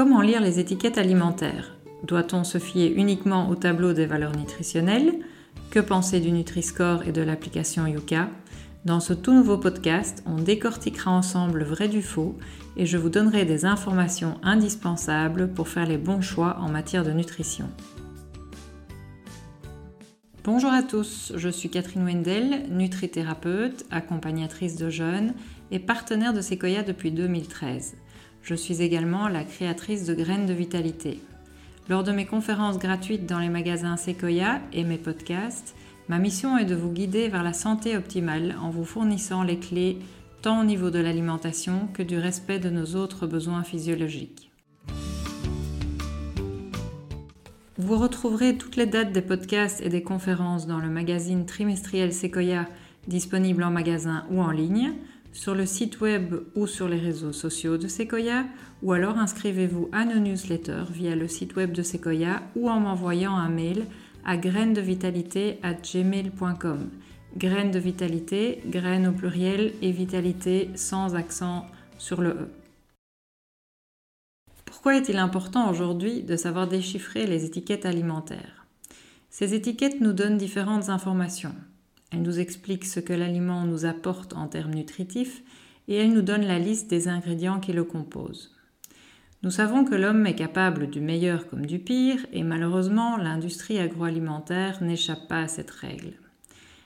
Comment lire les étiquettes alimentaires Doit-on se fier uniquement au tableau des valeurs nutritionnelles? Que penser du Nutri-Score et de l'application Yuka? Dans ce tout nouveau podcast, on décortiquera ensemble le vrai du faux et je vous donnerai des informations indispensables pour faire les bons choix en matière de nutrition. Bonjour à tous, je suis Catherine Wendel, nutrithérapeute, accompagnatrice de jeunes et partenaire de Sequoia depuis 2013. Je suis également la créatrice de Graines de Vitalité. Lors de mes conférences gratuites dans les magasins Sequoia et mes podcasts, ma mission est de vous guider vers la santé optimale en vous fournissant les clés tant au niveau de l'alimentation que du respect de nos autres besoins physiologiques. Vous retrouverez toutes les dates des podcasts et des conférences dans le magazine trimestriel Sequoia disponible en magasin ou en ligne, sur le site web ou sur les réseaux sociaux de Sequoia, ou alors inscrivez-vous à nos newsletters via le site web de Sequoia ou en m'envoyant un mail à gmail.com Graines de vitalité, graines au pluriel et vitalité sans accent sur le E. Pourquoi est-il important aujourd'hui de savoir déchiffrer les étiquettes alimentaires? Ces étiquettes nous donnent différentes informations. Elles nous expliquent ce que l'aliment nous apporte en termes nutritifs et elles nous donnent la liste des ingrédients qui le composent. Nous savons que l'homme est capable du meilleur comme du pire et malheureusement l'industrie agroalimentaire n'échappe pas à cette règle.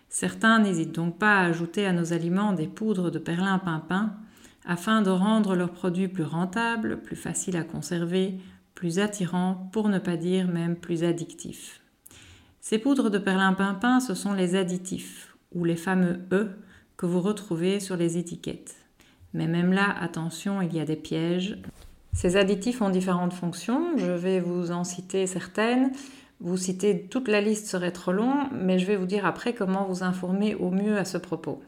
Certains n'hésitent donc pas à ajouter à nos aliments des poudres de perlimpinpin afin de rendre leurs produits plus rentables, plus faciles à conserver, plus attirants, pour ne pas dire même plus addictifs. Ces poudres de perlimpinpin, ce sont les additifs, ou les fameux E que vous retrouvez sur les étiquettes. Mais même là, attention, il y a des pièges. Ces additifs ont différentes fonctions, je vais vous en citer certaines. Vous citer toute la liste serait trop long, mais je vais vous dire après comment vous informer au mieux à ce propos.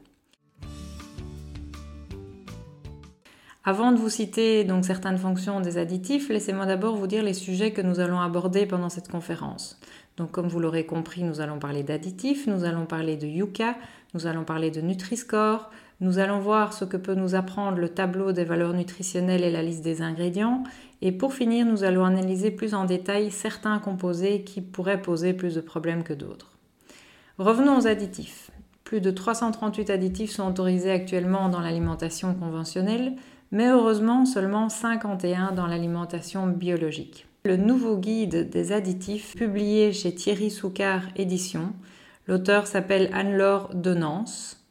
Avant de vous citer donc certaines fonctions des additifs, laissez-moi d'abord vous dire les sujets que nous allons aborder pendant cette conférence. Donc comme vous l'aurez compris, nous allons parler d'additifs, nous allons parler de Yuka, nous allons parler de Nutri-Score, nous allons voir ce que peut nous apprendre le tableau des valeurs nutritionnelles et la liste des ingrédients, et pour finir, nous allons analyser plus en détail certains composés qui pourraient poser plus de problèmes que d'autres. Revenons aux additifs. Plus de 338 additifs sont autorisés actuellement dans l'alimentation conventionnelle, mais heureusement seulement 51 dans l'alimentation biologique. Le nouveau guide des additifs, publié chez Thierry Soucard Éditions, l'auteur s'appelle Anne-Laure Denance.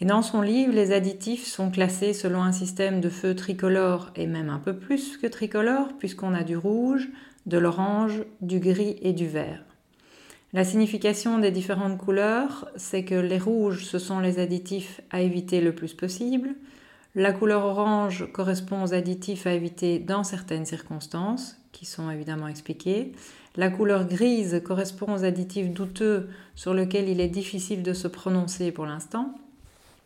Et dans son livre, les additifs sont classés selon un système de feu tricolore et même un peu plus que tricolore, puisqu'on a du rouge, de l'orange, du gris et du vert. La signification des différentes couleurs, c'est que les rouges, ce sont les additifs à éviter le plus possible, la couleur orange correspond aux additifs à éviter dans certaines circonstances, qui sont évidemment expliquées. La couleur grise correspond aux additifs douteux sur lesquels il est difficile de se prononcer pour l'instant.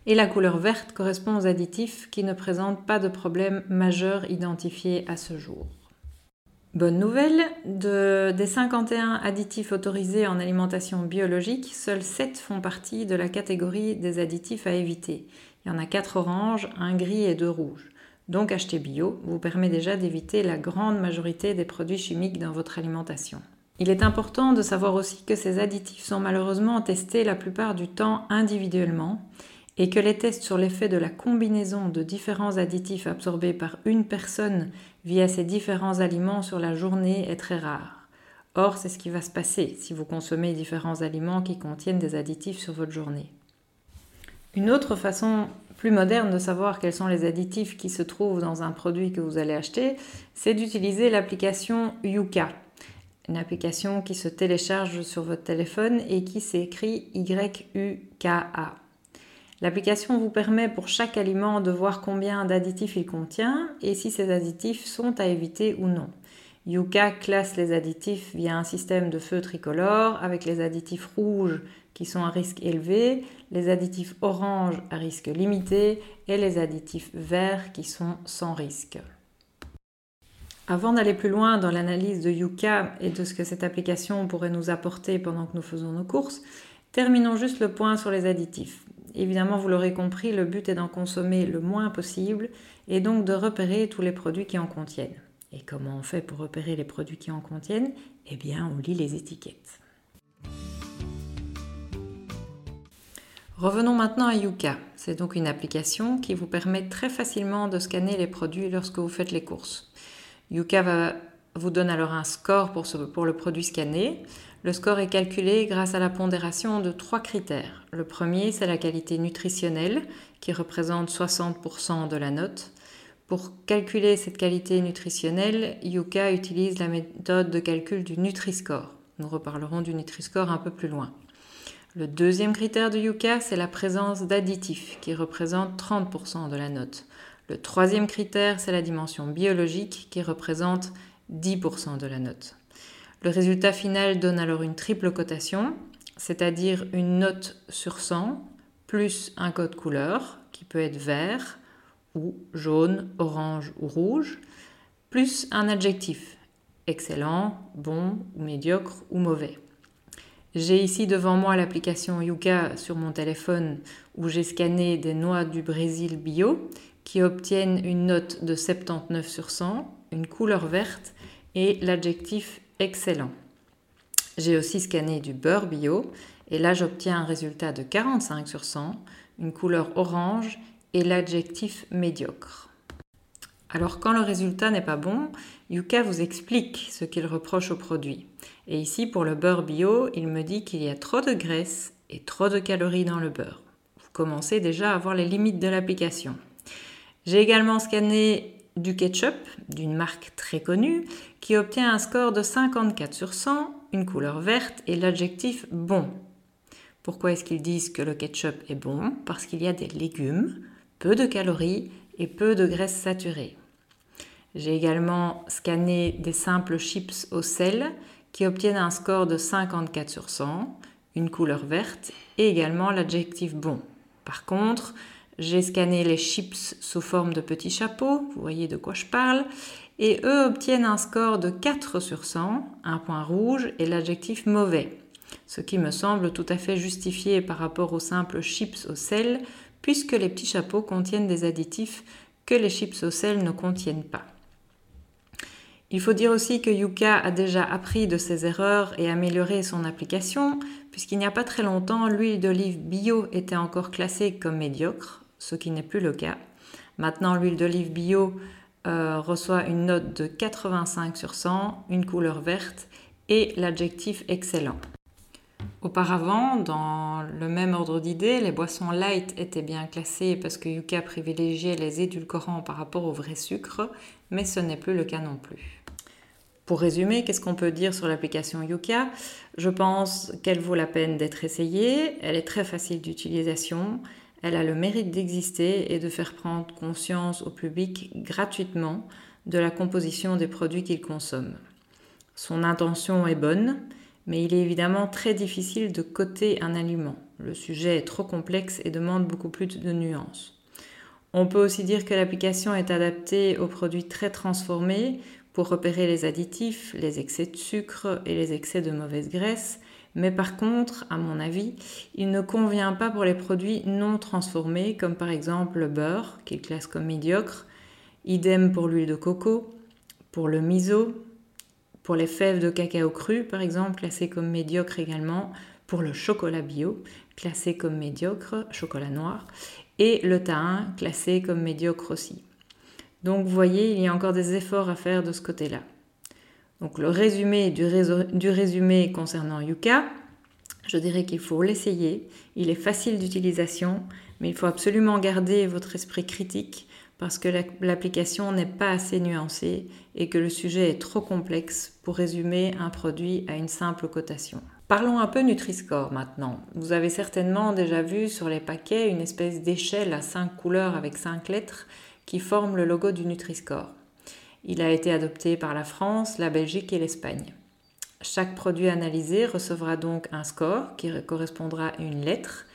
Et la couleur verte correspond aux additifs qui ne présentent pas de problème majeur identifié à ce jour. Bonne nouvelle, des 51 additifs autorisés en alimentation biologique, seuls 7 font partie de la catégorie des additifs à éviter. Il y en a 4 oranges, un gris et deux rouges. Donc acheter bio vous permet déjà d'éviter la grande majorité des produits chimiques dans votre alimentation. Il est important de savoir aussi que ces additifs sont malheureusement testés la plupart du temps individuellement et que les tests sur l'effet de la combinaison de différents additifs absorbés par une personne via ces différents aliments sur la journée est très rare. Or, c'est ce qui va se passer si vous consommez différents aliments qui contiennent des additifs sur votre journée. Une autre façon plus moderne de savoir quels sont les additifs qui se trouvent dans un produit que vous allez acheter, c'est d'utiliser l'application Yuka. Une application qui se télécharge sur votre téléphone et qui s'écrit Y-U-K-A. L'application vous permet pour chaque aliment de voir combien d'additifs il contient et si ces additifs sont à éviter ou non. Yuka classe les additifs via un système de feu tricolore avec les additifs rouges qui sont à risque élevé, les additifs orange à risque limité et les additifs verts qui sont sans risque. Avant d'aller plus loin dans l'analyse de Yuka et de ce que cette application pourrait nous apporter pendant que nous faisons nos courses, terminons juste le point sur les additifs. Évidemment, vous l'aurez compris, le but est d'en consommer le moins possible et donc de repérer tous les produits qui en contiennent. Et comment on fait pour repérer les produits qui en contiennent? Eh bien, on lit les étiquettes. Revenons maintenant à Yuka. C'est donc une application qui vous permet très facilement de scanner les produits lorsque vous faites les courses. Yuka vous donne alors un score pour, le produit scanné. Le score est calculé grâce à la pondération de trois critères. Le premier, c'est la qualité nutritionnelle, qui représente 60% de la note. Pour calculer cette qualité nutritionnelle, Yuka utilise la méthode de calcul du Nutri-Score. Nous reparlerons du Nutri-Score un peu plus loin. Le deuxième critère de Yuka, c'est la présence d'additifs, qui représente 30% de la note. Le troisième critère, c'est la dimension biologique, qui représente 10% de la note. Le résultat final donne alors une triple cotation, c'est-à-dire une note sur 100 plus un code couleur, qui peut être vert ou jaune, orange ou rouge, plus un adjectif, excellent, bon ou médiocre ou mauvais. J'ai ici devant moi l'application Yuka sur mon téléphone où j'ai scanné des noix du Brésil bio qui obtiennent une note de 79 sur 100, une couleur verte et l'adjectif excellent. J'ai aussi scanné du beurre bio et là j'obtiens un résultat de 45 sur 100, une couleur orange et l'adjectif médiocre. Alors quand le résultat n'est pas bon, Yuka vous explique ce qu'il reproche au produit. Et ici, pour le beurre bio, il me dit qu'il y a trop de graisse et trop de calories dans le beurre. Vous commencez déjà à voir les limites de l'application. J'ai également scanné du ketchup d'une marque très connue qui obtient un score de 54 sur 100, une couleur verte et l'adjectif bon. Pourquoi est-ce qu'ils disent que le ketchup est bon? Parce qu'il y a des légumes, peu de calories et peu de graisse saturée. J'ai également scanné des simples chips au sel qui obtiennent un score de 54 sur 100, une couleur verte et également l'adjectif bon. Par contre, j'ai scanné les chips sous forme de petits chapeaux, vous voyez de quoi je parle, et eux obtiennent un score de 4 sur 100, un point rouge et l'adjectif mauvais, ce qui me semble tout à fait justifié par rapport aux simples chips au sel, puisque les petits chapeaux contiennent des additifs que les chips au sel ne contiennent pas. Il faut dire aussi que Yuka a déjà appris de ses erreurs et amélioré son application, puisqu'il n'y a pas très longtemps, l'huile d'olive bio était encore classée comme médiocre, ce qui n'est plus le cas. Maintenant, l'huile d'olive bio euh, reçoit une note de 85 sur 100, une couleur verte et l'adjectif excellent. Auparavant, dans le même ordre d'idées, les boissons light étaient bien classées parce que Yuka privilégiait les édulcorants par rapport au vrai sucre, mais ce n'est plus le cas non plus. Pour résumer, qu'est-ce qu'on peut dire sur l'application Yuka? Je pense qu'elle vaut la peine d'être essayée, elle est très facile d'utilisation, elle a le mérite d'exister et de faire prendre conscience au public gratuitement de la composition des produits qu'il consomme. Son intention est bonne, mais il est évidemment très difficile de coter un aliment. Le sujet est trop complexe et demande beaucoup plus de nuances. On peut aussi dire que l'application est adaptée aux produits très transformés pour repérer les additifs, les excès de sucre et les excès de mauvaise graisse, mais par contre, à mon avis, il ne convient pas pour les produits non transformés, comme par exemple le beurre, qu'il classe comme médiocre, idem pour l'huile de coco, pour le miso, pour les fèves de cacao cru, par exemple, classées comme médiocre également, pour le chocolat bio, classé comme médiocre, chocolat noir, et le tahin, classé comme médiocre aussi. Donc vous voyez, il y a encore des efforts à faire de ce côté-là. Donc le résumé du, résumé concernant Yuka, je dirais qu'il faut l'essayer. Il est facile d'utilisation, mais il faut absolument garder votre esprit critique parce que l'application n'est pas assez nuancée et que le sujet est trop complexe pour résumer un produit à une simple cotation. Parlons un peu Nutri-Score maintenant. Vous avez certainement déjà vu sur les paquets une espèce d'échelle à 5 couleurs avec 5 lettres qui forment le logo du Nutri-Score. Il a été adopté par la France, la Belgique et l'Espagne. Chaque produit analysé recevra donc un score qui correspondra à une lettre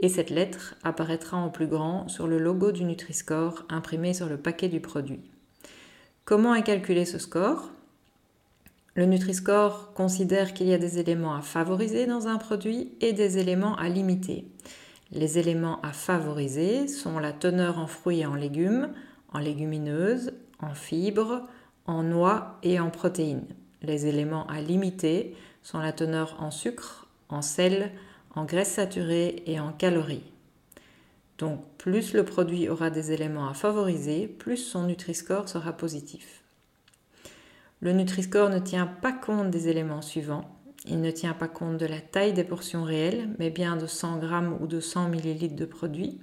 et cette lettre apparaîtra en plus grand sur le logo du Nutri-Score imprimé sur le paquet du produit. Comment est calculé ce score? Le Nutri-Score considère qu'il y a des éléments à favoriser dans un produit et des éléments à limiter. Les éléments à favoriser sont la teneur en fruits et en légumes, en légumineuses, en fibres, en noix et en protéines. Les éléments à limiter sont la teneur en sucre, en sel, en graisse saturée et en calories. Donc plus le produit aura des éléments à favoriser, plus son Nutri-Score sera positif. Le Nutri-Score ne tient pas compte des éléments suivants. Il ne tient pas compte de la taille des portions réelles, mais bien de 100 g ou de 100 ml de produit.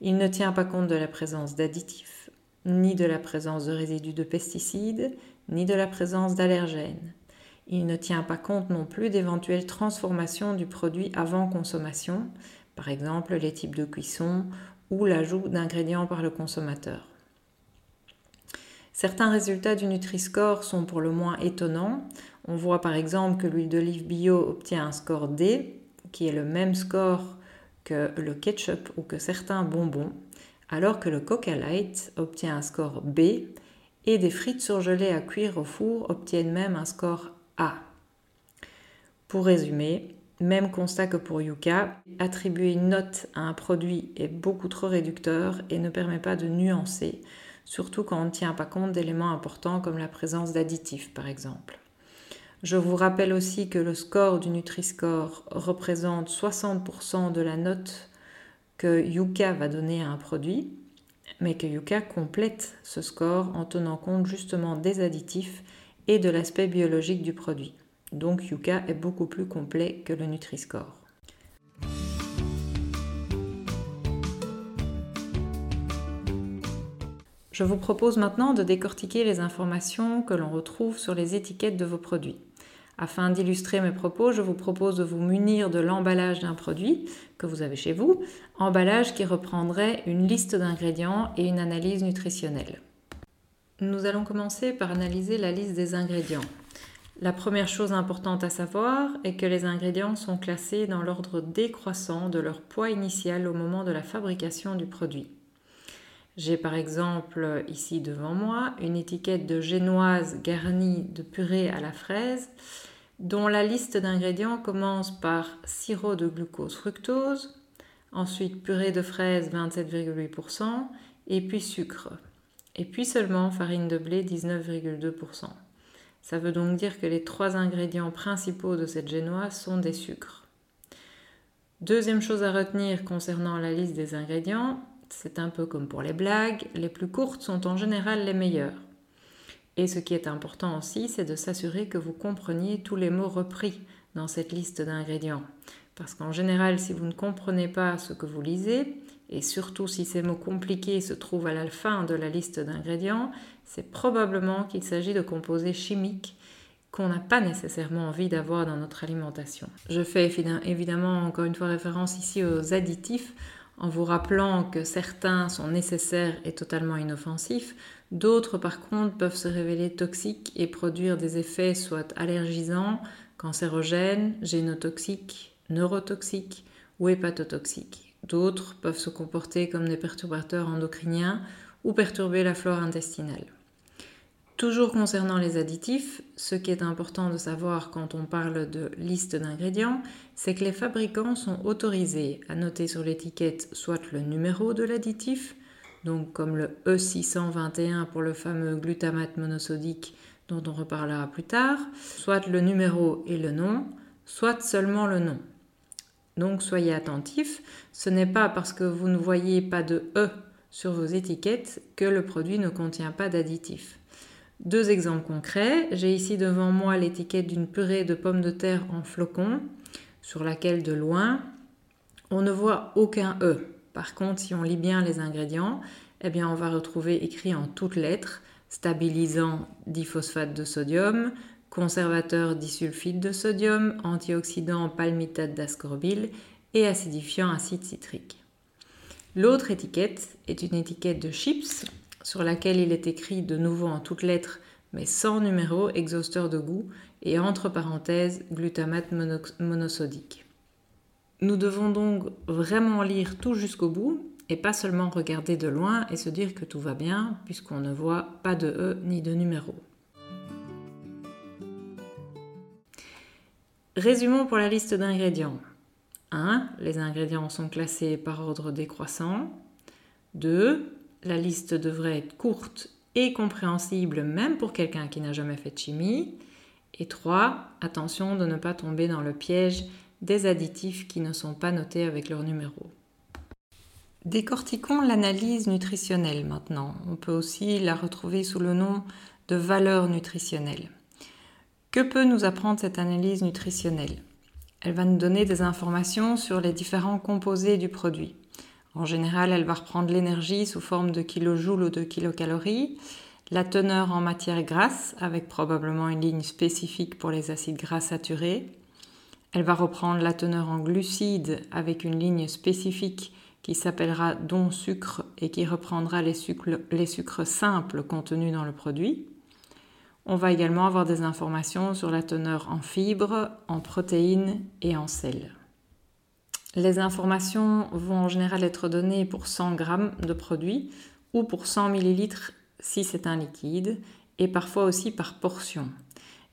Il ne tient pas compte de la présence d'additifs, ni de la présence de résidus de pesticides, ni de la présence d'allergènes. Il ne tient pas compte non plus d'éventuelles transformations du produit avant consommation, par exemple les types de cuisson ou l'ajout d'ingrédients par le consommateur. Certains résultats du Nutri-Score sont pour le moins étonnants. On voit par exemple que l'huile d'olive bio obtient un score D, qui est le même score que le ketchup ou que certains bonbons, alors que le Coca Light obtient un score B et des frites surgelées à cuire au four obtiennent même un score Pour résumer, même constat que pour Yuka, attribuer une note à un produit est beaucoup trop réducteur et ne permet pas de nuancer, surtout quand on ne tient pas compte d'éléments importants comme la présence d'additifs par exemple. Je vous rappelle aussi que le score du Nutri-Score représente 60% de la note que Yuka va donner à un produit, mais que Yuka complète ce score en tenant compte justement des additifs et de l'aspect biologique du produit. Donc Yuka est beaucoup plus complet que le Nutri-Score. Je vous propose maintenant de décortiquer les informations que l'on retrouve sur les étiquettes de vos produits. Afin d'illustrer mes propos, je vous propose de vous munir de l'emballage d'un produit que vous avez chez vous, emballage qui reprendrait une liste d'ingrédients et une analyse nutritionnelle. Nous allons commencer par analyser la liste des ingrédients. La première chose importante à savoir est que les ingrédients sont classés dans l'ordre décroissant de leur poids initial au moment de la fabrication du produit. J'ai par exemple ici devant moi une étiquette de génoise garnie de purée à la fraise dont la liste d'ingrédients commence par sirop de glucose fructose, ensuite purée de fraises 27,8% et puis sucre. Et puis seulement farine de blé 19,2%. Ça veut donc dire que les trois ingrédients principaux de cette génoise sont des sucres. Deuxième chose à retenir concernant la liste des ingrédients, c'est un peu comme pour les blagues, les plus courtes sont en général les meilleures. Et ce qui est important aussi, c'est de s'assurer que vous compreniez tous les mots repris dans cette liste d'ingrédients. Parce qu'en général, si vous ne comprenez pas ce que vous lisez, et surtout si ces mots compliqués se trouvent à la fin de la liste d'ingrédients, c'est probablement qu'il s'agit de composés chimiques qu'on n'a pas nécessairement envie d'avoir dans notre alimentation. Je fais évidemment encore une fois référence ici aux additifs en vous rappelant que certains sont nécessaires et totalement inoffensifs, d'autres par contre peuvent se révéler toxiques et produire des effets soit allergisants, cancérogènes, génotoxiques, neurotoxiques ou hépatotoxiques. D'autres peuvent se comporter comme des perturbateurs endocriniens ou perturber la flore intestinale. Toujours concernant les additifs, ce qui est important de savoir quand on parle de liste d'ingrédients, c'est que les fabricants sont autorisés à noter sur l'étiquette soit le numéro de l'additif, donc comme le E621 pour le fameux glutamate monosodique dont on reparlera plus tard, soit le numéro et le nom, soit seulement le nom. Donc soyez attentifs, ce n'est pas parce que vous ne voyez pas de E sur vos étiquettes que le produit ne contient pas d'additifs. Deux exemples concrets. J'ai ici devant moi l'étiquette d'une purée de pommes de terre en flocons, sur laquelle de loin, on ne voit aucun E. Par contre, si on lit bien les ingrédients, eh on va retrouver écrit en toutes lettres stabilisant diphosphate de sodium, conservateur disulfide de sodium, antioxydant palmitate d'ascorbile et acidifiant acide citrique. L'autre étiquette est une étiquette de chips sur laquelle il est écrit de nouveau en toutes lettres mais sans numéro exhausteur de goût et entre parenthèses glutamate monosodique. Nous devons donc vraiment lire tout jusqu'au bout et pas seulement regarder de loin et se dire que tout va bien puisqu'on ne voit pas de E ni de numéro. Résumons pour la liste d'ingrédients. 1. Les ingrédients sont classés par ordre décroissant. 2. La liste devrait être courte et compréhensible même pour quelqu'un qui n'a jamais fait de chimie. Et 3. Attention de ne pas tomber dans le piège des additifs qui ne sont pas notés avec leur numéro. Décortiquons l'analyse nutritionnelle maintenant. On peut aussi la retrouver sous le nom de valeur nutritionnelle. Que peut nous apprendre cette analyse nutritionnelle? Elle va nous donner des informations sur les différents composés du produit. En général, elle va reprendre l'énergie sous forme de kilojoules ou de kilocalories, la teneur en matière grasse, avec probablement une ligne spécifique pour les acides gras saturés. Elle va reprendre la teneur en glucides avec une ligne spécifique qui s'appellera don sucre et qui reprendra les sucres, les sucres simples contenus dans le produit. On va également avoir des informations sur la teneur en fibres, en protéines et en sel. Les informations vont en général être données pour 100 g de produit ou pour 100 ml si c'est un liquide et parfois aussi par portion.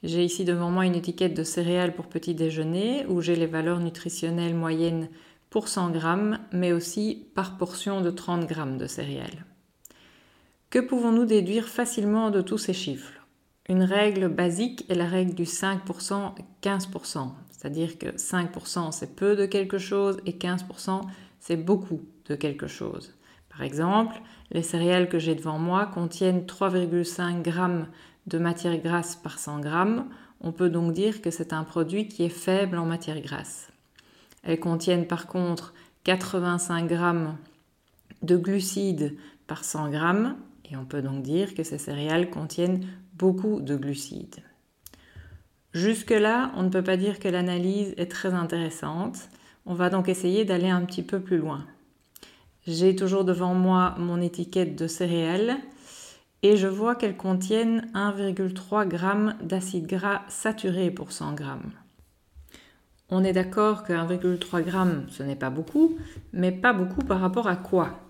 J'ai ici devant moi une étiquette de céréales pour petit déjeuner où j'ai les valeurs nutritionnelles moyennes pour 100 g mais aussi par portion de 30 g de céréales. Que pouvons-nous déduire facilement de tous ces chiffres? Une règle basique est la règle du 5%, 15%. C'est-à-dire que 5% c'est peu de quelque chose et 15% c'est beaucoup de quelque chose. Par exemple, les céréales que j'ai devant moi contiennent 3,5 g de matière grasse par 100 g. On peut donc dire que c'est un produit qui est faible en matière grasse. Elles contiennent par contre 85 g de glucides par 100 g et on peut donc dire que ces céréales contiennent beaucoup de glucides. Jusque-là, on ne peut pas dire que l'analyse est très intéressante. On va donc essayer d'aller un petit peu plus loin. J'ai toujours devant moi mon étiquette de céréales et je vois qu'elles contiennent 1,3 g d'acide gras saturé pour 100 g. On est d'accord que 1,3 g ce n'est pas beaucoup, mais pas beaucoup par rapport à quoi?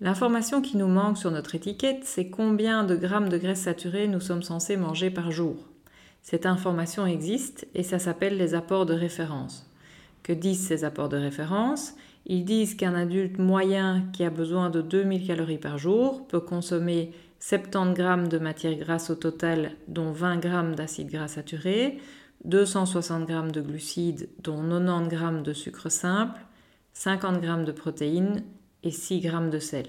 L'information qui nous manque sur notre étiquette, c'est combien de grammes de graisse saturée nous sommes censés manger par jour. Cette information existe et ça s'appelle les apports de référence. Que disent ces apports de référence? Ils disent qu'un adulte moyen qui a besoin de 2000 calories par jour peut consommer 70 g de matière grasse au total, dont 20 g d'acide gras saturé, 260 g de glucides, dont 90 g de sucre simple, 50 g de protéines et 6 g de sel.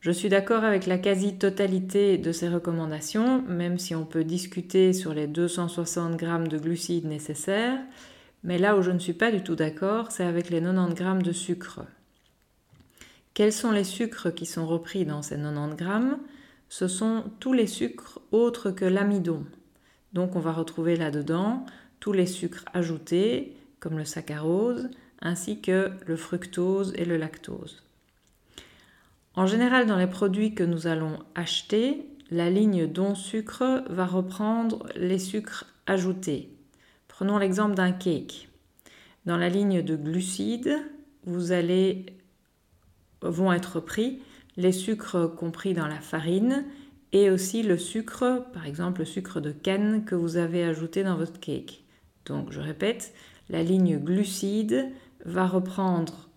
Je suis d'accord avec la quasi-totalité de ces recommandations, même si on peut discuter sur les 260 g de glucides nécessaires, mais là où je ne suis pas du tout d'accord, c'est avec les 90 g de sucre. Quels sont les sucres qui sont repris dans ces 90 g Ce sont tous les sucres autres que l'amidon. Donc on va retrouver là-dedans tous les sucres ajoutés, comme le saccharose, ainsi que le fructose et le lactose. En général, dans les produits que nous allons acheter, la ligne don sucre va reprendre les sucres ajoutés. Prenons l'exemple d'un cake. Dans la ligne de glucides, vous allez vont être pris les sucres compris dans la farine et aussi le sucre, par exemple le sucre de canne que vous avez ajouté dans votre cake. Donc je répète, la ligne glucides va reprendre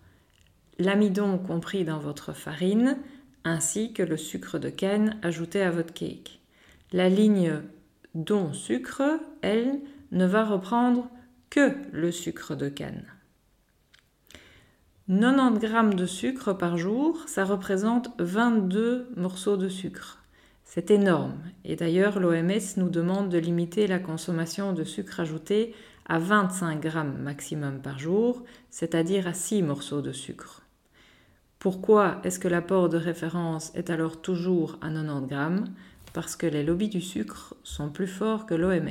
l'amidon compris dans votre farine, ainsi que le sucre de canne ajouté à votre cake. La ligne don sucre, elle, ne va reprendre que le sucre de canne. 90 g de sucre par jour, ça représente 22 morceaux de sucre. C'est énorme. Et d'ailleurs, l'OMS nous demande de limiter la consommation de sucre ajouté à 25 g maximum par jour, c'est-à-dire à 6 morceaux de sucre. Pourquoi est-ce que l'apport de référence est alors toujours à 90 grammes? Parce que les lobbies du sucre sont plus forts que l'OMS.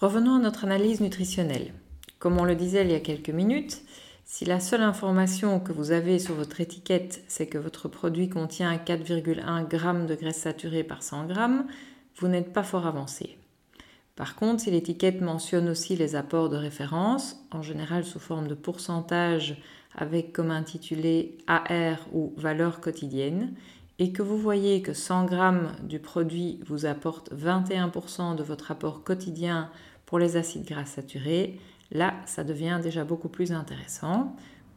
Revenons à notre analyse nutritionnelle. Comme on le disait il y a quelques minutes, si la seule information que vous avez sur votre étiquette, c'est que votre produit contient 4,1 g de graisse saturée par 100 g, vous n'êtes pas fort avancé. Par contre, si l'étiquette mentionne aussi les apports de référence, en général sous forme de pourcentage avec comme intitulé AR ou valeur quotidienne, et que vous voyez que 100 g du produit vous apporte 21% de votre apport quotidien pour les acides gras saturés, là, ça devient déjà beaucoup plus intéressant,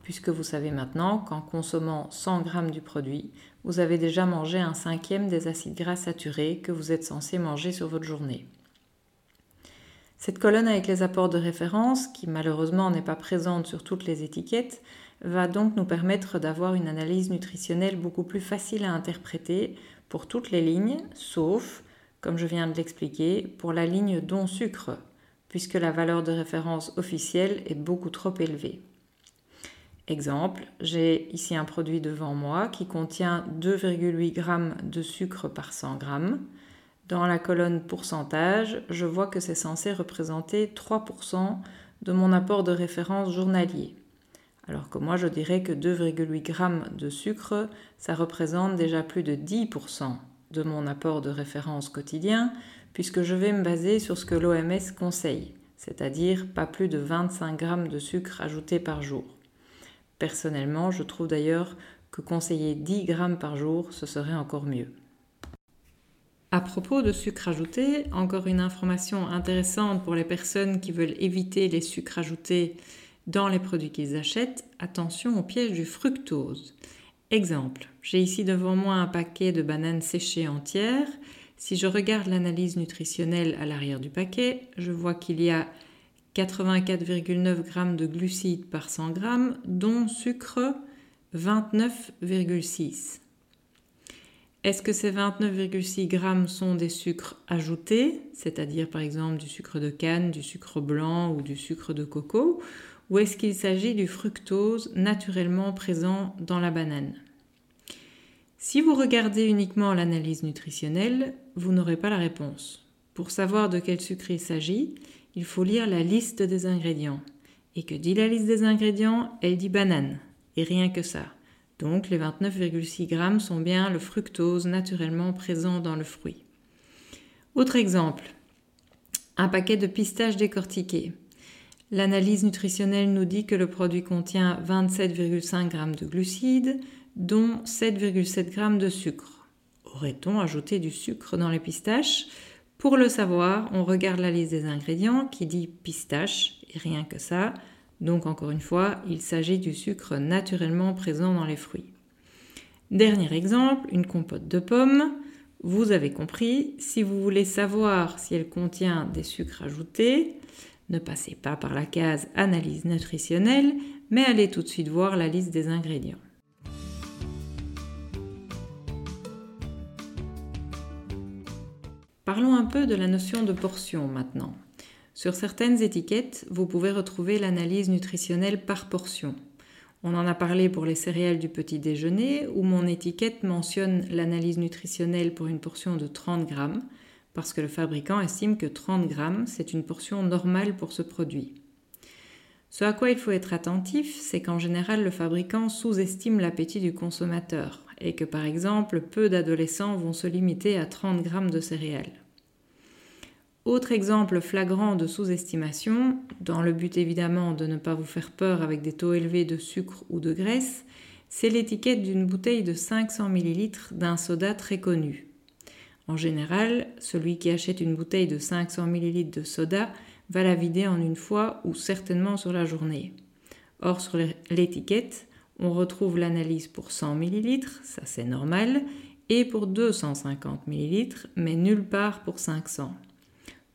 puisque vous savez maintenant qu'en consommant 100 g du produit, vous avez déjà mangé un cinquième des acides gras saturés que vous êtes censé manger sur votre journée. Cette colonne avec les apports de référence, qui malheureusement n'est pas présente sur toutes les étiquettes, va donc nous permettre d'avoir une analyse nutritionnelle beaucoup plus facile à interpréter pour toutes les lignes, sauf, comme je viens de l'expliquer, pour la ligne don sucre, puisque la valeur de référence officielle est beaucoup trop élevée. Exemple, j'ai ici un produit devant moi qui contient 2,8 g de sucre par 100 g. Dans la colonne pourcentage, je vois que c'est censé représenter 3% de mon apport de référence journalier. Alors que moi je dirais que 2,8 g de sucre, ça représente déjà plus de 10% de mon apport de référence quotidien, puisque je vais me baser sur ce que l'OMS conseille, c'est-à-dire pas plus de 25 g de sucre ajouté par jour. Personnellement, je trouve d'ailleurs que conseiller 10 grammes par jour, ce serait encore mieux. À propos de sucre ajouté, encore une information intéressante pour les personnes qui veulent éviter les sucres ajoutés dans les produits qu'ils achètent, attention au piège du fructose. Exemple, j'ai ici devant moi un paquet de bananes séchées entières. Si je regarde l'analyse nutritionnelle à l'arrière du paquet, je vois qu'il y a 84,9 g de glucides par 100 g, dont sucre 29,6. Est-ce que ces 29,6 g sont des sucres ajoutés, c'est-à-dire par exemple du sucre de canne, du sucre blanc ou du sucre de coco, ou est-ce qu'il s'agit du fructose naturellement présent dans la banane? Si vous regardez uniquement l'analyse nutritionnelle, vous n'aurez pas la réponse. Pour savoir de quel sucre il s'agit, il faut lire la liste des ingrédients. Et que dit la liste des ingrédients? Elle dit banane. Et rien que ça. Donc les 29,6 grammes sont bien le fructose naturellement présent dans le fruit. Autre exemple, un paquet de pistaches décortiquées. L'analyse nutritionnelle nous dit que le produit contient 27,5 g de glucides, dont 7,7 g de sucre. Aurait-on ajouté du sucre dans les pistaches? Pour le savoir, on regarde la liste des ingrédients qui dit pistache et rien que ça. Donc encore une fois, il s'agit du sucre naturellement présent dans les fruits. Dernier exemple, une compote de pommes. Vous avez compris, si vous voulez savoir si elle contient des sucres ajoutés, ne passez pas par la case analyse nutritionnelle, mais allez tout de suite voir la liste des ingrédients. Parlons un peu de la notion de portion maintenant. Sur certaines étiquettes, vous pouvez retrouver l'analyse nutritionnelle par portion. On en a parlé pour les céréales du petit déjeuner, où mon étiquette mentionne l'analyse nutritionnelle pour une portion de 30 grammes, parce que le fabricant estime que 30 grammes, c'est une portion normale pour ce produit. Ce à quoi il faut être attentif, c'est qu'en général, le fabricant sous-estime l'appétit du consommateur et que par exemple, peu d'adolescents vont se limiter à 30 grammes de céréales. Autre exemple flagrant de sous-estimation, dans le but évidemment de ne pas vous faire peur avec des taux élevés de sucre ou de graisse, c'est l'étiquette d'une bouteille de 500 ml d'un soda très connu. En général, celui qui achète une bouteille de 500 ml de soda va la vider en une fois ou certainement sur la journée. Or, sur l'étiquette, on retrouve l'analyse pour 100 ml, ça c'est normal, et pour 250 ml, mais nulle part pour 500.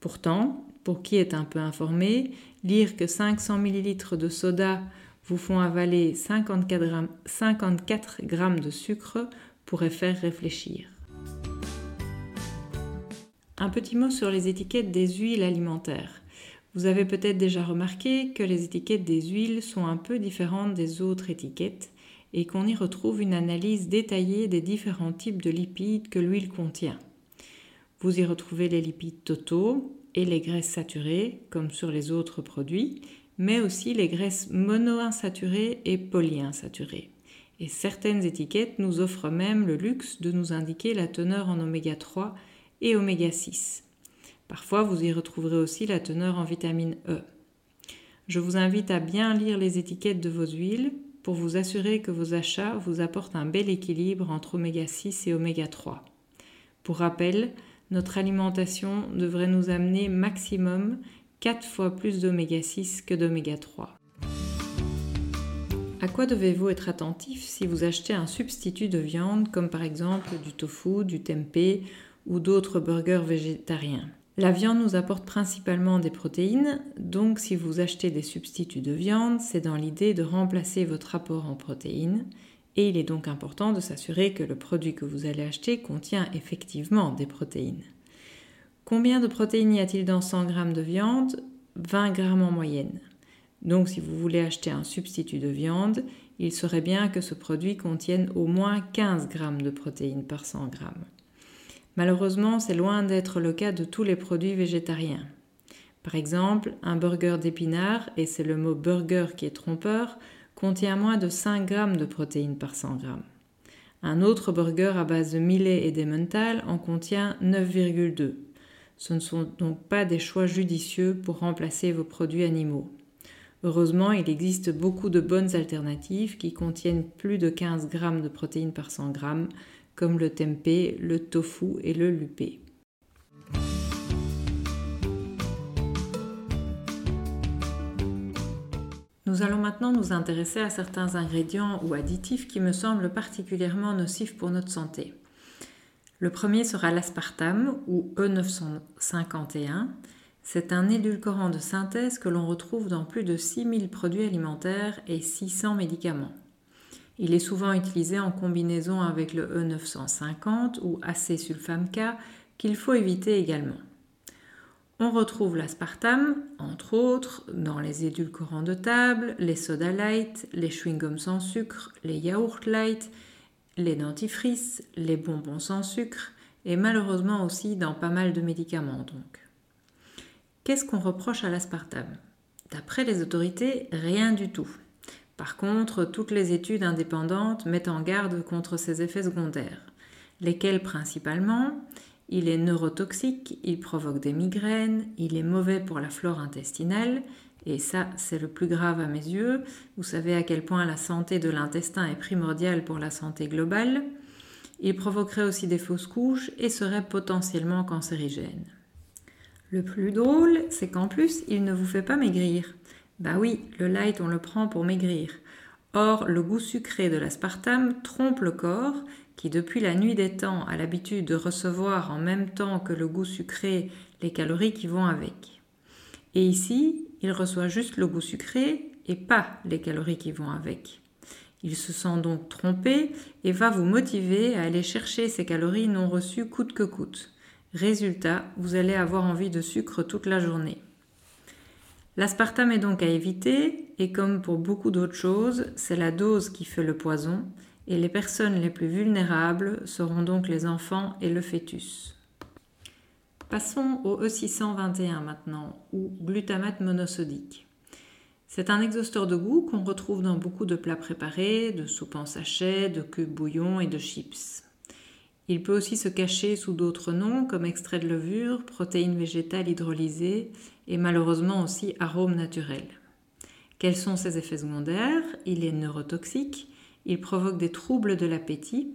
Pourtant, pour qui est un peu informé, lire que 500 ml de soda vous font avaler 54 54 g de sucre pourrait faire réfléchir. Un petit mot sur les étiquettes des huiles alimentaires. Vous avez peut-être déjà remarqué que les étiquettes des huiles sont un peu différentes des autres étiquettes et qu'on y retrouve une analyse détaillée des différents types de lipides que l'huile contient. Vous y retrouvez les lipides totaux et les graisses saturées, comme sur les autres produits, mais aussi les graisses monoinsaturées et polyinsaturées. Et certaines étiquettes nous offrent même le luxe de nous indiquer la teneur en oméga 3 et oméga 6. Parfois, vous y retrouverez aussi la teneur en vitamine E. Je vous invite à bien lire les étiquettes de vos huiles pour vous assurer que vos achats vous apportent un bel équilibre entre oméga 6 et oméga 3. Pour rappel, notre alimentation devrait nous amener maximum 4 fois plus d'oméga 6 que d'oméga 3. À quoi devez-vous être attentif si vous achetez un substitut de viande comme par exemple du tofu, du tempeh ou d'autres burgers végétariens? La viande nous apporte principalement des protéines, donc si vous achetez des substituts de viande, c'est dans l'idée de remplacer votre apport en protéines et il est donc important de s'assurer que le produit que vous allez acheter contient effectivement des protéines. Combien de protéines y a-t-il dans 100 g de viande? 20 g en moyenne. Donc si vous voulez acheter un substitut de viande, il serait bien que ce produit contienne au moins 15 g de protéines par 100 g. Malheureusement, c'est loin d'être le cas de tous les produits végétariens. Par exemple, un burger d'épinards, et c'est le mot burger qui est trompeur, contient moins de 5 g de protéines par 100 g. Un autre burger à base de millet et d'emmental en contient 9,2. Ce ne sont donc pas des choix judicieux pour remplacer vos produits animaux. Heureusement, il existe beaucoup de bonnes alternatives qui contiennent plus de 15 g de protéines par 100 g, comme le tempeh, le tofu et le lupé. Nous allons maintenant nous intéresser à certains ingrédients ou additifs qui me semblent particulièrement nocifs pour notre santé. Le premier sera l'aspartame ou E951. C'est un édulcorant de synthèse que l'on retrouve dans plus de 6000 produits alimentaires et 600 médicaments. Il est souvent utilisé en combinaison avec le E950 ou acésulfame-K qu'il faut éviter également. On retrouve l'aspartame, entre autres, dans les édulcorants de table, les soda light, les chewing-gums sans sucre, les yaourts light, les dentifrices, les bonbons sans sucre et malheureusement aussi dans pas mal de médicaments donc. Qu'est-ce qu'on reproche à l'aspartame? D'après les autorités, rien du tout. Par contre, toutes les études indépendantes mettent en garde contre ses effets secondaires, lesquels principalement? Il est neurotoxique, il provoque des migraines, il est mauvais pour la flore intestinale, et ça c'est le plus grave à mes yeux. Vous savez à quel point la santé de l'intestin est primordiale pour la santé globale. Il provoquerait aussi des fausses couches et serait potentiellement cancérigène. Le plus drôle, c'est qu'en plus, il ne vous fait pas maigrir. Bah oui, le light, on le prend pour maigrir. Or, le goût sucré de l'aspartame trompe le corps qui depuis la nuit des temps a l'habitude de recevoir en même temps que le goût sucré les calories qui vont avec. Et ici, il reçoit juste le goût sucré et pas les calories qui vont avec. Il se sent donc trompé et va vous motiver à aller chercher ces calories non reçues coûte que coûte. Résultat, vous allez avoir envie de sucre toute la journée. L'aspartame est donc à éviter et comme pour beaucoup d'autres choses, c'est la dose qui fait le poison et les personnes les plus vulnérables seront donc les enfants et le fœtus. Passons au E621 maintenant, ou glutamate monosodique. C'est un exhausteur de goût qu'on retrouve dans beaucoup de plats préparés, de soupes en sachet, de cubes bouillon et de chips. Il peut aussi se cacher sous d'autres noms comme extrait de levure, protéines végétales hydrolysées et malheureusement aussi arômes naturels. Quels sont ses effets secondaires? Il est neurotoxique, il provoque des troubles de l'appétit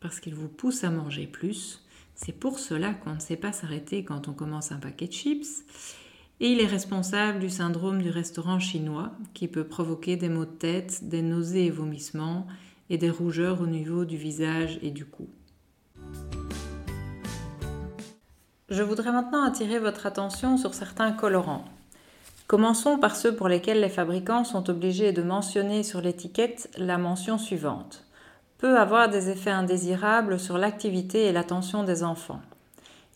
parce qu'il vous pousse à manger plus. C'est pour cela qu'on ne sait pas s'arrêter quand on commence un paquet de chips. Et il est responsable du syndrome du restaurant chinois qui peut provoquer des maux de tête, des nausées et vomissements et des rougeurs au niveau du visage et du cou. Je voudrais maintenant attirer votre attention sur certains colorants. Commençons par ceux pour lesquels les fabricants sont obligés de mentionner sur l'étiquette la mention suivante peut avoir des effets indésirables sur l'activité et l'attention des enfants.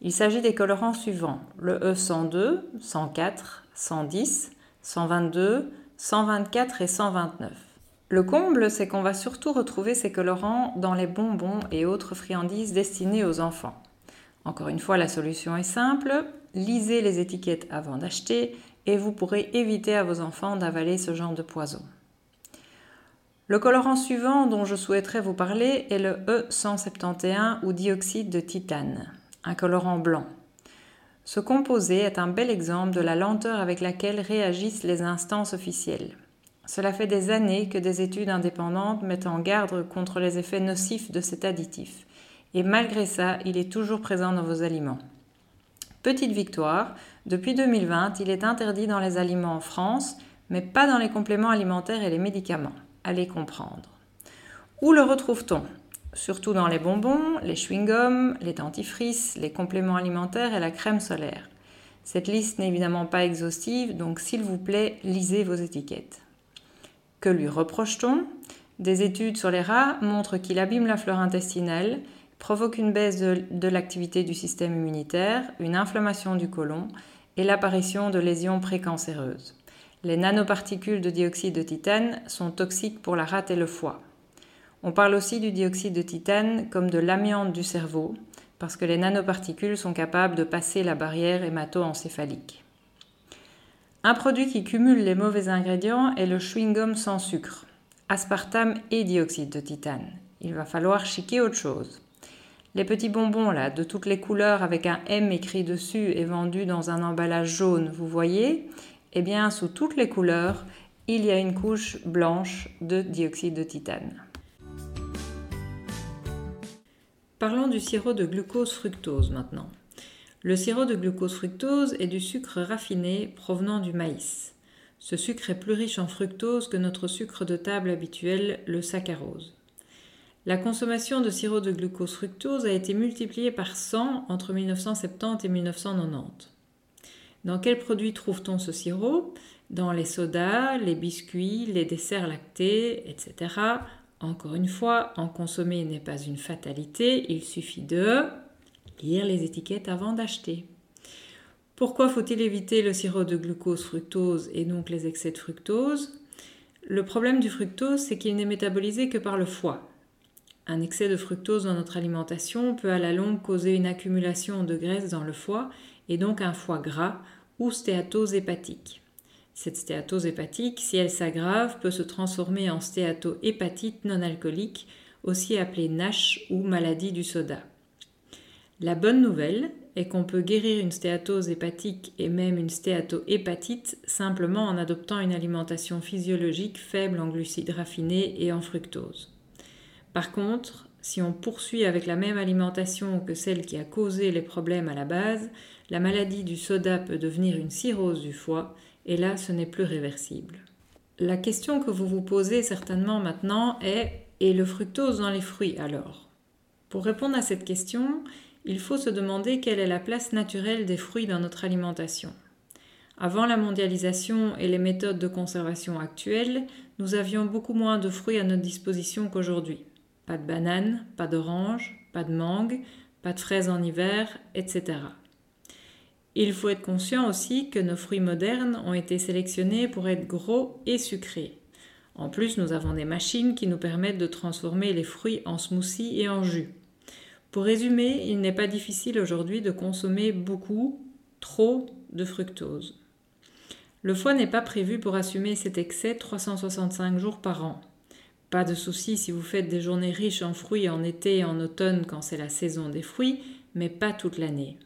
Il s'agit des colorants suivants le E102, 104, 110, 122, 124 et 129. Le comble, c'est qu'on va surtout retrouver ces colorants dans les bonbons et autres friandises destinées aux enfants. Encore une fois, la solution est simple, lisez les étiquettes avant d'acheter et vous pourrez éviter à vos enfants d'avaler ce genre de poison. Le colorant suivant dont je souhaiterais vous parler est le E171 ou dioxyde de titane, un colorant blanc. Ce composé est un bel exemple de la lenteur avec laquelle réagissent les instances officielles. Cela fait des années que des études indépendantes mettent en garde contre les effets nocifs de cet additif. Et malgré ça, il est toujours présent dans vos aliments. Petite victoire, depuis 2020, il est interdit dans les aliments en France, mais pas dans les compléments alimentaires et les médicaments. les comprendre. Où le retrouve-t-on? Surtout dans les bonbons, les chewing-gums, les dentifrices, les compléments alimentaires et la crème solaire. Cette liste n'est évidemment pas exhaustive, donc s'il vous plaît, lisez vos étiquettes. Que lui reproche-t-on Des études sur les rats montrent qu'il abîme la flore intestinale, provoque une baisse de, l'activité du système immunitaire, une inflammation du côlon et l'apparition de lésions précancéreuses. Les nanoparticules de dioxyde de titane sont toxiques pour la rate et le foie. On parle aussi du dioxyde de titane comme de l'amiante du cerveau, parce que les nanoparticules sont capables de passer la barrière hémato-encéphalique. Un produit qui cumule les mauvais ingrédients est le chewing-gum sans sucre, aspartame et dioxyde de titane. Il va falloir chiquer autre chose. Les petits bonbons là, de toutes les couleurs avec un M écrit dessus et vendus dans un emballage jaune, vous voyez? Eh bien, sous toutes les couleurs, il y a une couche blanche de dioxyde de titane. Parlons du sirop de glucose-fructose maintenant. Le sirop de glucose-fructose est du sucre raffiné provenant du maïs. Ce sucre est plus riche en fructose que notre sucre de table habituel, le saccharose. La consommation de sirop de glucose-fructose a été multipliée par 100 entre 1970 et 1990. Dans quels produits trouve-t-on ce sirop? Dans les sodas, les biscuits, les desserts lactés, etc. Encore une fois, en consommer n'est pas une fatalité, il suffit de lire les étiquettes avant d'acheter. Pourquoi faut-il éviter le sirop de glucose-fructose et donc les excès de fructose? Le problème du fructose, c'est qu'il n'est métabolisé que par le foie. Un excès de fructose dans notre alimentation peut à la longue causer une accumulation de graisse dans le foie et donc un foie gras ou stéatose hépatique. Cette stéatose hépatique, si elle s'aggrave, peut se transformer en stéatohépatite non alcoolique, aussi appelée NASH ou maladie du soda. La bonne nouvelle est qu'on peut guérir une stéatose hépatique et même une stéatohépatite simplement en adoptant une alimentation physiologique faible en glucides raffinés et en fructose. Par contre, si on poursuit avec la même alimentation que celle qui a causé les problèmes à la base, la maladie du soda peut devenir une cirrhose du foie et là ce n'est plus réversible. La question que vous vous posez certainement maintenant est et le fructose dans les fruits alors? Pour répondre à cette question, il faut se demander quelle est la place naturelle des fruits dans notre alimentation. Avant la mondialisation et les méthodes de conservation actuelles, nous avions beaucoup moins de fruits à notre disposition qu'aujourd'hui. Pas de bananes, pas d'oranges, pas de mangue, pas de fraises en hiver, etc. Il faut être conscient aussi que nos fruits modernes ont été sélectionnés pour être gros et sucrés. En plus, nous avons des machines qui nous permettent de transformer les fruits en smoothies et en jus. Pour résumer, il n'est pas difficile aujourd'hui de consommer beaucoup, trop de fructose. Le foie n'est pas prévu pour assumer cet excès 365 jours par an. Pas de souci si vous faites des journées riches en fruits en été et en automne quand c'est la saison des fruits, mais pas toute l'année.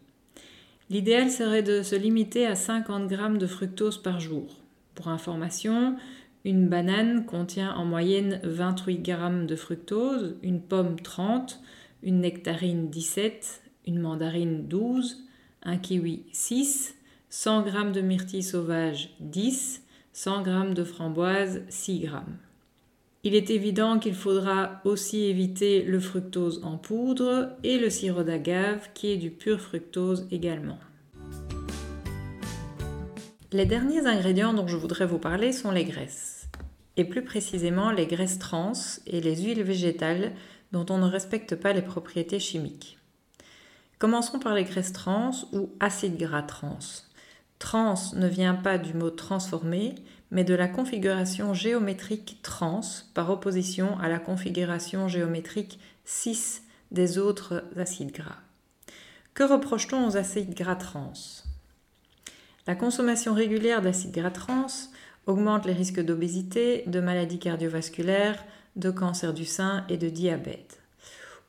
L'idéal serait de se limiter à 50 g de fructose par jour. Pour information, une banane contient en moyenne 28 g de fructose, une pomme 30, une nectarine 17, une mandarine 12, un kiwi 6, 100 g de myrtille sauvage 10, 100 g de framboise 6 g. Il est évident qu'il faudra aussi éviter le fructose en poudre et le sirop d'agave qui est du pur fructose également. Les derniers ingrédients dont je voudrais vous parler sont les graisses, et plus précisément les graisses trans et les huiles végétales dont on ne respecte pas les propriétés chimiques. Commençons par les graisses trans ou acides gras trans. Trans ne vient pas du mot transformer, mais de la configuration géométrique trans par opposition à la configuration géométrique cis des autres acides gras. Que reproche-t-on aux acides gras trans? La consommation régulière d'acides gras trans augmente les risques d'obésité, de maladies cardiovasculaires, de cancer du sein et de diabète.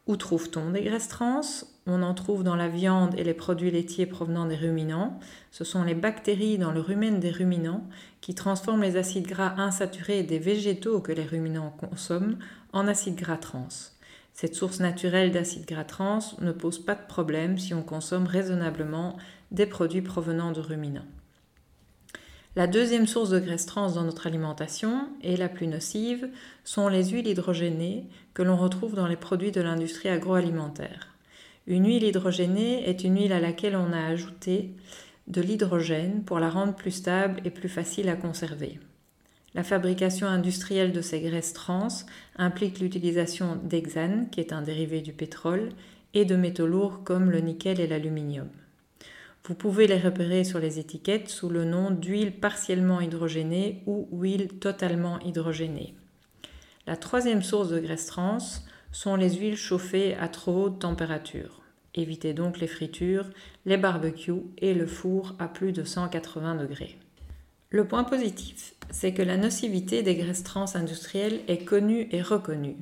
Où trouve-t-on des graisses trans? On en trouve dans la viande et les produits laitiers provenant des ruminants. Ce sont les bactéries dans le rumen des ruminants qui transforment les acides gras insaturés des végétaux que les ruminants consomment en acides gras trans. Cette source naturelle d'acides gras trans ne pose pas de problème si on consomme raisonnablement des produits provenant de ruminants. La deuxième source de graisse trans dans notre alimentation, et la plus nocive, sont les huiles hydrogénées que l'on retrouve dans les produits de l'industrie agroalimentaire. Une huile hydrogénée est une huile à laquelle on a ajouté de l'hydrogène pour la rendre plus stable et plus facile à conserver. La fabrication industrielle de ces graisses trans implique l'utilisation d'hexane, qui est un dérivé du pétrole, et de métaux lourds comme le nickel et l'aluminium. Vous pouvez les repérer sur les étiquettes sous le nom d'huile partiellement hydrogénée ou huile totalement hydrogénée. La troisième source de graisse trans sont les huiles chauffées à trop haute température. Évitez donc les fritures, les barbecues et le four à plus de 180 degrés. Le point positif, c'est que la nocivité des graisses trans industrielles est connue et reconnue.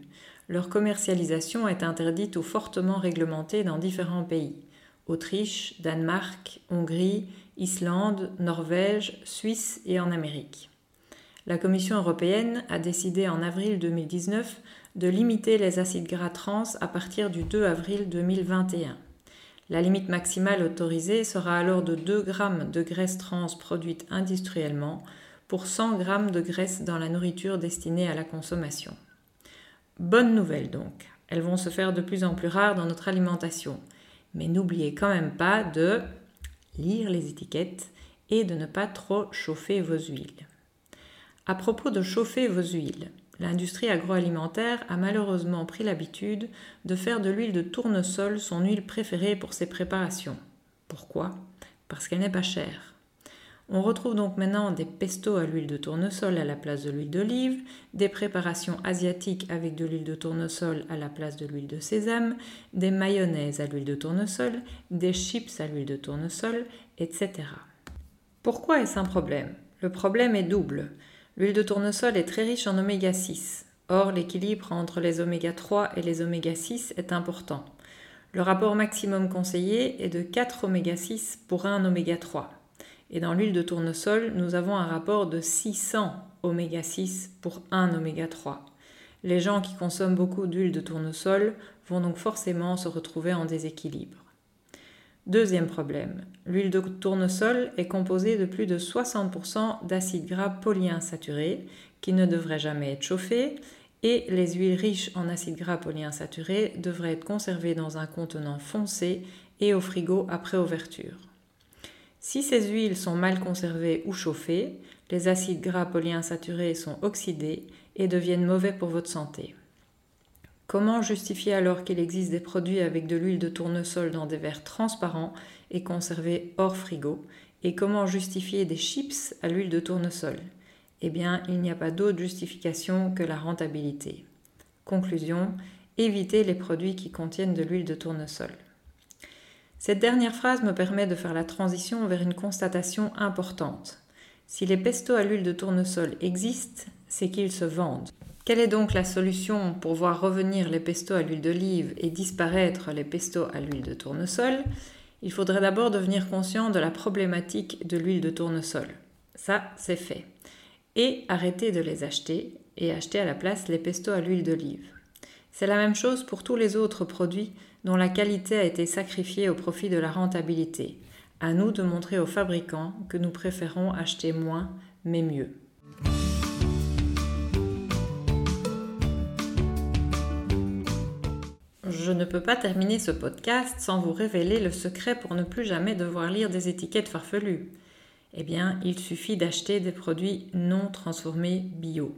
Leur commercialisation est interdite ou fortement réglementée dans différents pays. Autriche, Danemark, Hongrie, Islande, Norvège, Suisse et en Amérique. La Commission européenne a décidé en avril 2019 de limiter les acides gras trans à partir du 2 avril 2021. La limite maximale autorisée sera alors de 2 g de graisse trans produite industriellement pour 100 g de graisse dans la nourriture destinée à la consommation. Bonne nouvelle donc, elles vont se faire de plus en plus rares dans notre alimentation. Mais n'oubliez quand même pas de lire les étiquettes et de ne pas trop chauffer vos huiles. À propos de chauffer vos huiles, l'industrie agroalimentaire a malheureusement pris l'habitude de faire de l'huile de tournesol son huile préférée pour ses préparations. Pourquoi? Parce qu'elle n'est pas chère. On retrouve donc maintenant des pestos à l'huile de tournesol à la place de l'huile d'olive, des préparations asiatiques avec de l'huile de tournesol à la place de l'huile de sésame, des mayonnaises à l'huile de tournesol, des chips à l'huile de tournesol, etc. Pourquoi est-ce un problème? Le problème est double. L'huile de tournesol est très riche en oméga 6. Or, l'équilibre entre les oméga 3 et les oméga 6 est important. Le rapport maximum conseillé est de 4 oméga 6 pour 1 oméga 3. Et dans l'huile de tournesol, nous avons un rapport de 600 oméga 6 pour 1 oméga 3. Les gens qui consomment beaucoup d'huile de tournesol vont donc forcément se retrouver en déséquilibre. Deuxième problème, l'huile de tournesol est composée de plus de 60% d'acides gras polyinsaturés qui ne devraient jamais être chauffés et les huiles riches en acides gras polyinsaturés devraient être conservées dans un contenant foncé et au frigo après ouverture. Si ces huiles sont mal conservées ou chauffées, les acides gras polyinsaturés sont oxydés et deviennent mauvais pour votre santé. Comment justifier alors qu'il existe des produits avec de l'huile de tournesol dans des verres transparents et conservés hors frigo? Et comment justifier des chips à l'huile de tournesol? Eh bien, il n'y a pas d'autre justification que la rentabilité. Conclusion, évitez les produits qui contiennent de l'huile de tournesol. Cette dernière phrase me permet de faire la transition vers une constatation importante. Si les pestos à l'huile de tournesol existent, c'est qu'ils se vendent. Quelle est donc la solution pour voir revenir les pestos à l'huile d'olive et disparaître les pestos à l'huile de tournesol? Il faudrait d'abord devenir conscient de la problématique de l'huile de tournesol. Ça, c'est fait. Et arrêter de les acheter et acheter à la place les pestos à l'huile d'olive. C'est la même chose pour tous les autres produits dont la qualité a été sacrifiée au profit de la rentabilité. À nous de montrer aux fabricants que nous préférons acheter moins mais mieux. Je ne peux pas terminer ce podcast sans vous révéler le secret pour ne plus jamais devoir lire des étiquettes farfelues. Eh bien, il suffit d'acheter des produits non transformés bio.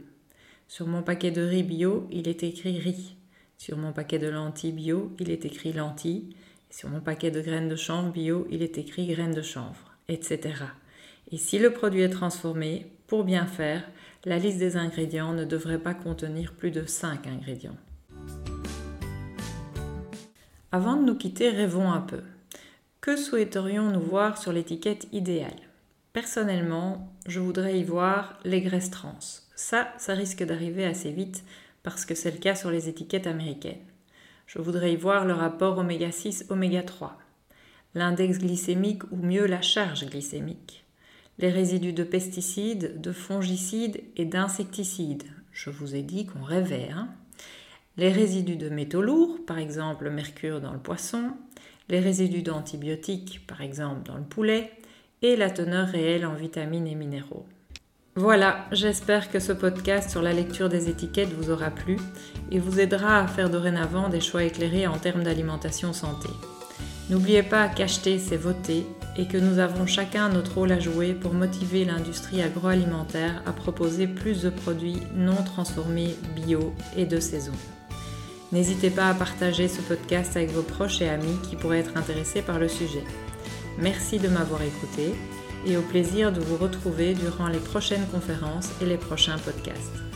Sur mon paquet de riz bio, il est écrit riz. Sur mon paquet de lentilles bio, il est écrit lentilles. sur mon paquet de graines de chanvre bio, il est écrit graines de chanvre, etc. Et si le produit est transformé, pour bien faire, la liste des ingrédients ne devrait pas contenir plus de 5 ingrédients. Avant de nous quitter, rêvons un peu. Que souhaiterions-nous voir sur l'étiquette idéale? Personnellement, je voudrais y voir les graisses trans. Ça, ça risque d'arriver assez vite parce que c'est le cas sur les étiquettes américaines. Je voudrais y voir le rapport oméga 6 oméga 3, l'index glycémique ou mieux la charge glycémique, les résidus de pesticides, de fongicides et d'insecticides. Je vous ai dit qu'on rêvait. Hein les résidus de métaux lourds, par exemple le mercure dans le poisson, les résidus d'antibiotiques, par exemple dans le poulet, et la teneur réelle en vitamines et minéraux. Voilà, j'espère que ce podcast sur la lecture des étiquettes vous aura plu et vous aidera à faire dorénavant des choix éclairés en termes d'alimentation santé. N'oubliez pas qu'acheter, c'est voter et que nous avons chacun notre rôle à jouer pour motiver l'industrie agroalimentaire à proposer plus de produits non transformés, bio et de saison. N'hésitez pas à partager ce podcast avec vos proches et amis qui pourraient être intéressés par le sujet. Merci de m'avoir écouté et au plaisir de vous retrouver durant les prochaines conférences et les prochains podcasts.